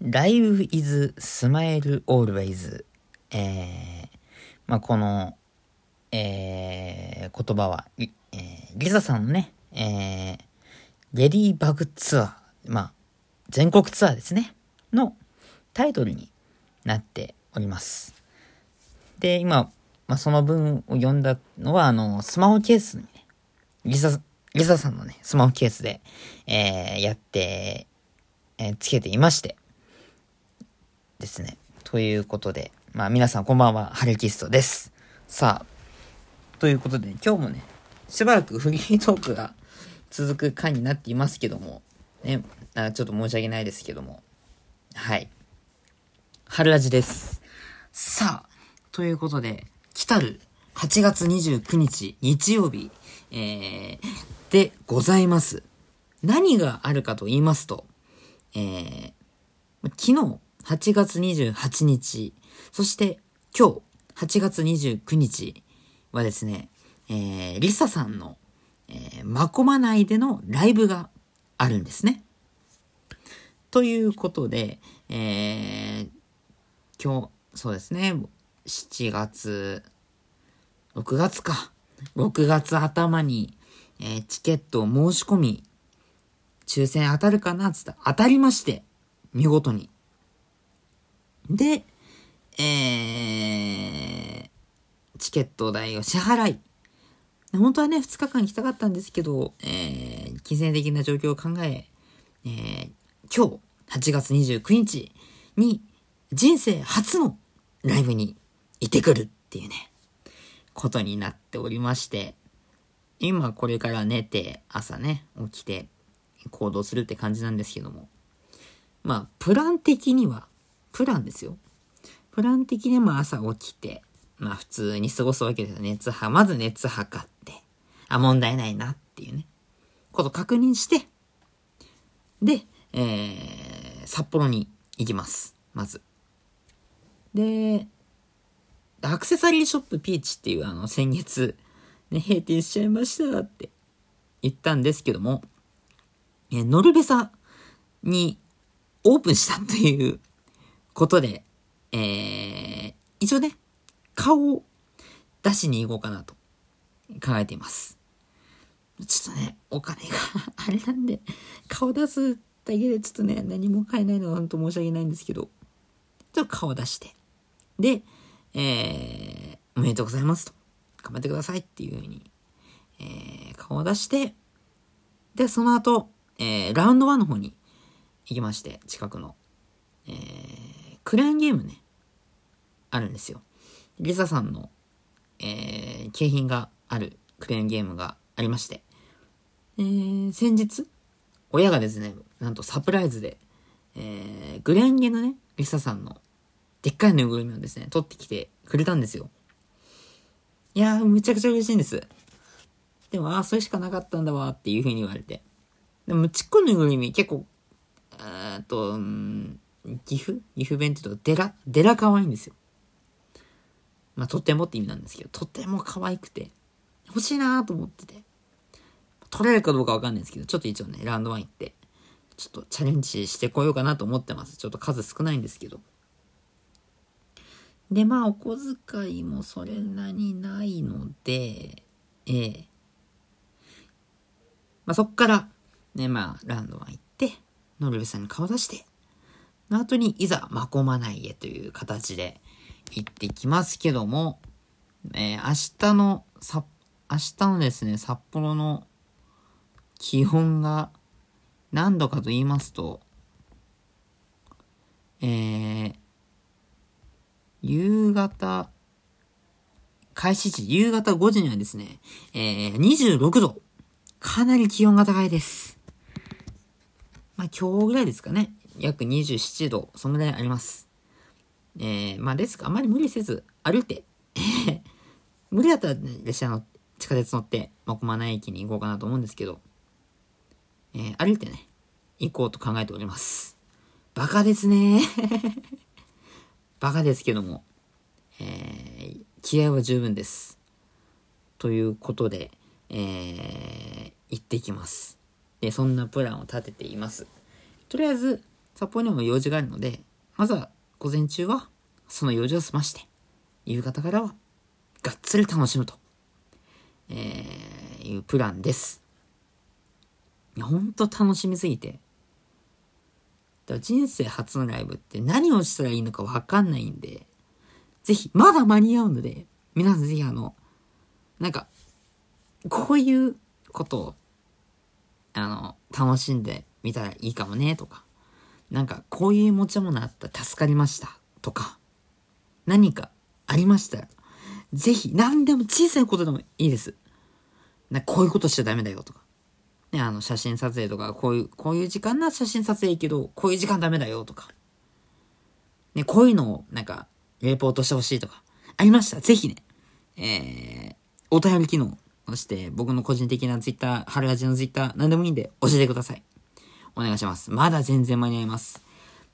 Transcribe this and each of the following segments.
Life is smile always. えー、まあ、この、えー、言葉は、えー、リサさんのね、えー、レディーバグツアー、まあ、全国ツアーですね、のタイトルになっております。で、今、まあ、その文を読んだのは、あの、スマホケースにね、リサ、リサさんのね、スマホケースで、えー、やって、えー、つけていまして、ですね。ということで、まあ皆さんこんばんは、ハルキストです。さあ、ということで今日もね、しばらくフリートークが続く回になっていますけども、ね、あちょっと申し訳ないですけども、はい。春ラジです。さあ、ということで、来たる8月29日日曜日、えー、でございます。何があるかと言いますと、えー、昨日、8月28日、そして今日、8月29日はですね、えー、リサさんの、えー、マコマ内でのライブがあるんですね。ということで、えー、今日、そうですね、7月、6月か。6月頭に、えー、チケットを申し込み、抽選当たるかなつったら当たりまして、見事に。で、えー、チケット代を支払い、本当はね、2日間行きたかったんですけど、えー、金銭的な状況を考え、えー、今日、8月29日に、人生初のライブに行ってくるっていうね、ことになっておりまして、今これから寝て、朝ね、起きて行動するって感じなんですけども、まあ、プラン的には、プランですよ。プラン的にも朝起きて、まあ普通に過ごすわけですよ。熱は、まず熱測って、あ、問題ないなっていうね、こと確認して、で、えー、札幌に行きます。まず。で、アクセサリーショップピーチっていうあの先月、ね、閉店しちゃいましたって言ったんですけども、えノルベサにオープンしたということで、えー、一応ね、顔を出しに行こうかなと考えています。ちょっとね、お金が あれなんで、顔出すだけでちょっとね、何も買えないのは本当申し訳ないんですけど、ちょっと顔出して、で、えー、おめでとうございますと。頑張ってくださいっていう風に、えー、顔を出して、で、その後、えー、ラウンド1の方に行きまして、近くの。えー、クレーンゲームね、あるんですよ。リサさんの、えー、景品があるクレーンゲームがありまして、えー、先日、親がですね、なんとサプライズで、えー、グレンゲのね、リサさんの、でっかいぬいぐるみをですね、取ってきてくれたんですよ。いやー、むちゃくちゃ嬉しいんです。でも、ああ、それしかなかったんだわ、っていう風に言われて。でも、ちっこいぬいぐるみ結構、えっと、うん、岐阜？岐阜弁って言うと、デラ、デラ可愛いんですよ。まあ、とってもって意味なんですけど、とっても可愛くて、欲しいなと思ってて。取れるかどうかわかんないんですけど、ちょっと一応ね、ランドワン行って、ちょっとチャレンジしてこようかなと思ってます。ちょっと数少ないんですけど。で、まあ、お小遣いもそれなりないので、ええまあ、そっから、ね、まあ、ランドワン行って、ノルベさんに顔出して、の後にいざ、まこまないへという形で行ってきますけども、えー、明日の、さ、明日のですね、札幌の気温が何度かと言いますと、えー、夕方、開始時、夕方5時にはですね、えー、26度。かなり気温が高いです。まあ今日ぐらいですかね。約27度、そのぐらいあります。えー、まあですが、あまり無理せず、歩いて、無理だったら、列車の地下鉄乗って、まこまな駅に行こうかなと思うんですけど、えー、歩いてね、行こうと考えております。バカですね バカですけども、えー、気合は十分です。ということで、えー、行ってきます。で、そんなプランを立てています。とりあえず、札幌にも用事があるので、まずは午前中はその用事を済まして、夕方からはがっつり楽しむと、えー、いうプランです。いや、ほんと楽しみすぎて。だ人生初のライブって何をしたらいいのかわかんないんで、ぜひ、まだ間に合うので、皆さんぜひあの、なんか、こういうことを、あの、楽しんでみたらいいかもね、とか、なんか、こういう持ち物あったら助かりました、とか、何かありましたら、ぜひ、何でも小さいことでもいいです。なこういうことしちゃダメだよ、とか。ね、あの、写真撮影とか、こういう、こういう時間な写真撮影いいけど、こういう時間ダメだよ、とか。ね、こういうのを、なんか、レポートしてほしいとか、ありました。ぜひね、えー、お便り機能、そして僕の個人的なツイッター、春ラジのツイッター、何でもいいんで教えてください。お願いします。まだ全然間に合います。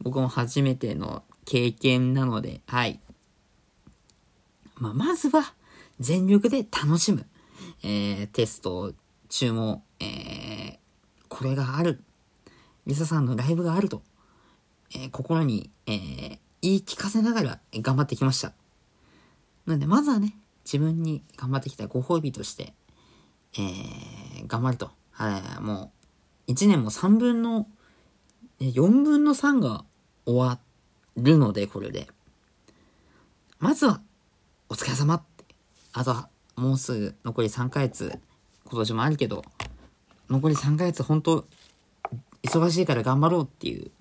僕も初めての経験なので、はい。まあ、まずは、全力で楽しむ。えー、テスト中も、えー、これがある。リサさんのライブがあると、えー、心に、えー、言い聞かせながら頑張ってきました。なんで、まずはね、自分に頑張ってきたご褒美として、えー、頑張ると。はい、もう、1年も3分の、4分の3が終わるので、これで。まずは、お疲れ様って。あとは、もうすぐ残り3ヶ月、今年もあるけど、残り3ヶ月本当、忙しいから頑張ろうっていう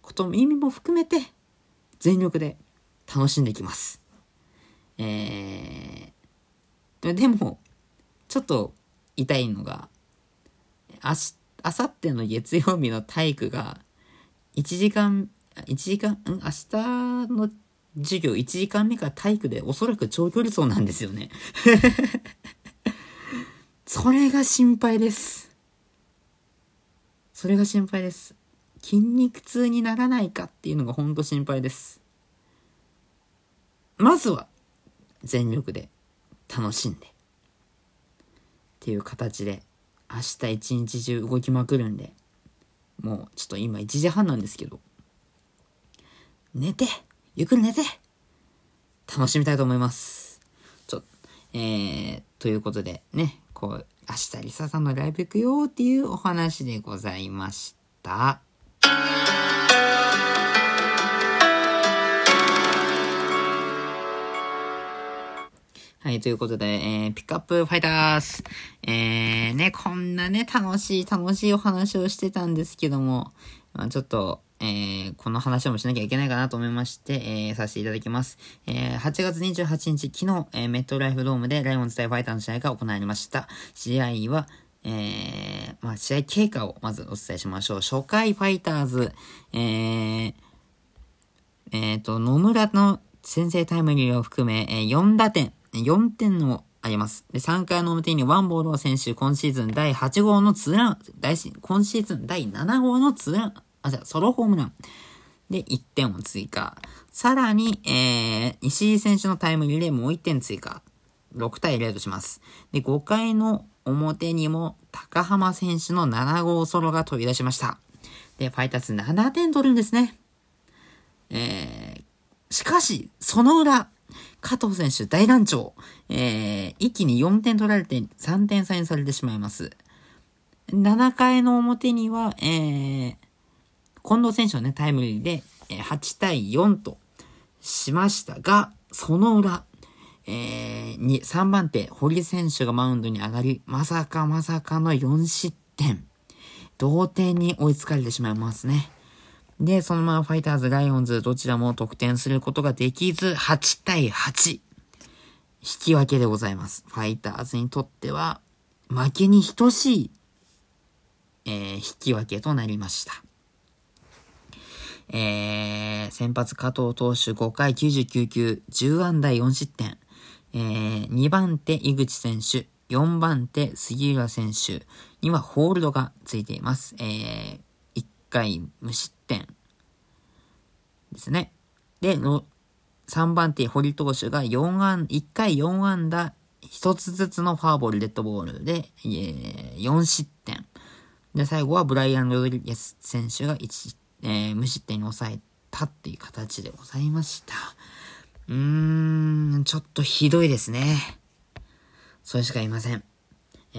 ことも意味も含めて、全力で楽しんでいきます。えー、でも、ちょっと痛いのが、あし、あさっての月曜日の体育が、1時間、1時間、ん？明日の授業1時間目から体育でおそらく長距離走なんですよね それが心配です。それが心配です。筋肉痛にならないかっていうのがほんと心配です。まずは全力で楽しんでっていう形で明日一日中動きまくるんでもうちょっと今1時半なんですけど。寝てゆっくり寝て楽しみたいと思います。ちょえー、ということでねこう明日リサさんのライブ行くよっていうお話でございました。はい、ということで、えー、ピックアップファイターズ。えー、ね、こんなね、楽しい、楽しいお話をしてたんですけども、まあ、ちょっと、えー、この話もしなきゃいけないかなと思いまして、えー、させていただきます。えー、8月28日、昨日、えー、メットライフドームでライオンズ対ファイターの試合が行われました。試合は、えー、まあ、試合経過をまずお伝えしましょう。初回ファイターズ、えー、えっ、ー、と、野村の先制タイムリーを含め、えー、4打点、4点のあります。で、3回の表にワンボールを選手、今シーズン第8号のツーラン、大今シーズン第7号のツーラン、あ、じゃソロホームラン。で、1点を追加。さらに、えー、石井選手のタイムリーでもう1点追加。6対0とします。で、5回の表にも高浜選手の7号ソロが飛び出しました。で、ファイターズ7点取るんですね。えー、しかし、その裏、加藤選手大乱調。えー、一気に4点取られて3点差にされてしまいます。7回の表には、えー、近藤選手のね、タイムリーで、え8対4としましたが、その裏、えー、に、3番手、堀選手がマウンドに上がり、まさかまさかの4失点。同点に追いつかれてしまいますね。で、そのままファイターズ、ライオンズ、どちらも得点することができず、8対8。引き分けでございます。ファイターズにとっては、負けに等しい、えー、引き分けとなりました。えー、先発加藤投手5回99球、10安打4失点。えー、2番手井口選手、4番手杉浦選手にはホールドがついています。えー、1回無失点ですね。で、3番手堀投手が4安、1回4安打、1つずつのフォアボール、デッドボールで、えー、4失点。で、最後はブライアン・ロドリゲス選手が1えー、無失点に抑えたっていう形でございました。うーん、ちょっとひどいですね。それしかいません。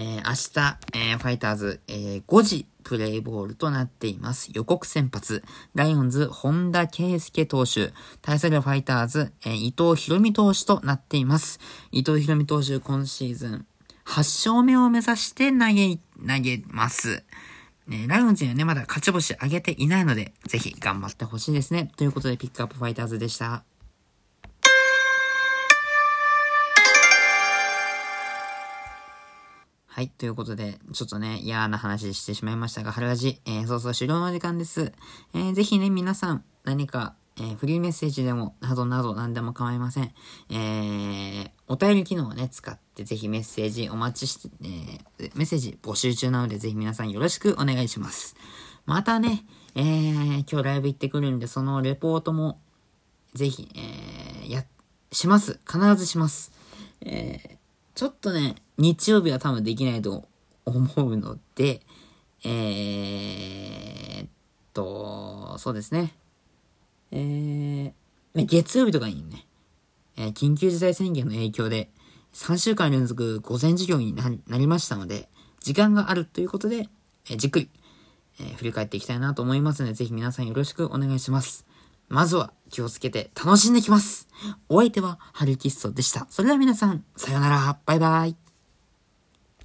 えー、明日、えー、ファイターズ、えー、5時プレイボールとなっています。予告先発、ライオンズ、本田圭介投手、対するファイターズ、えー、伊藤博美投手となっています。伊藤博美投手、今シーズン、8勝目を目指して投げ、投げます。ね、ライオンズにはね、まだ勝ち星上げていないので、ぜひ頑張ってほしいですね。ということで、ピックアップファイターズでした。はい。ということで、ちょっとね、嫌な話してしまいましたが、春ラジ、えー、そうそう終了の時間です。えー、ぜひね、皆さん、何か、えー、フリーメッセージでも、などなど何でも構いません。えー、お便り機能をね、使ってぜひメッセージお待ちして、えー、メッセージ募集中なので、ぜひ皆さんよろしくお願いします。またね、えー、今日ライブ行ってくるんで、そのレポートも、ぜひ、えー、や、します。必ずします。えー、ちょっとね、日曜日は多分できないと思うので、えー、っと、そうですね。えー、月曜日とかにね、えー、緊急事態宣言の影響で、3週間連続午前授業になりましたので、時間があるということで、えー、じっくり、えー、振り返っていきたいなと思いますので、ぜひ皆さんよろしくお願いします。まずは気をつけて楽しんできます。お相手はハルキストでした。それでは皆さん、さよなら、バイバイ。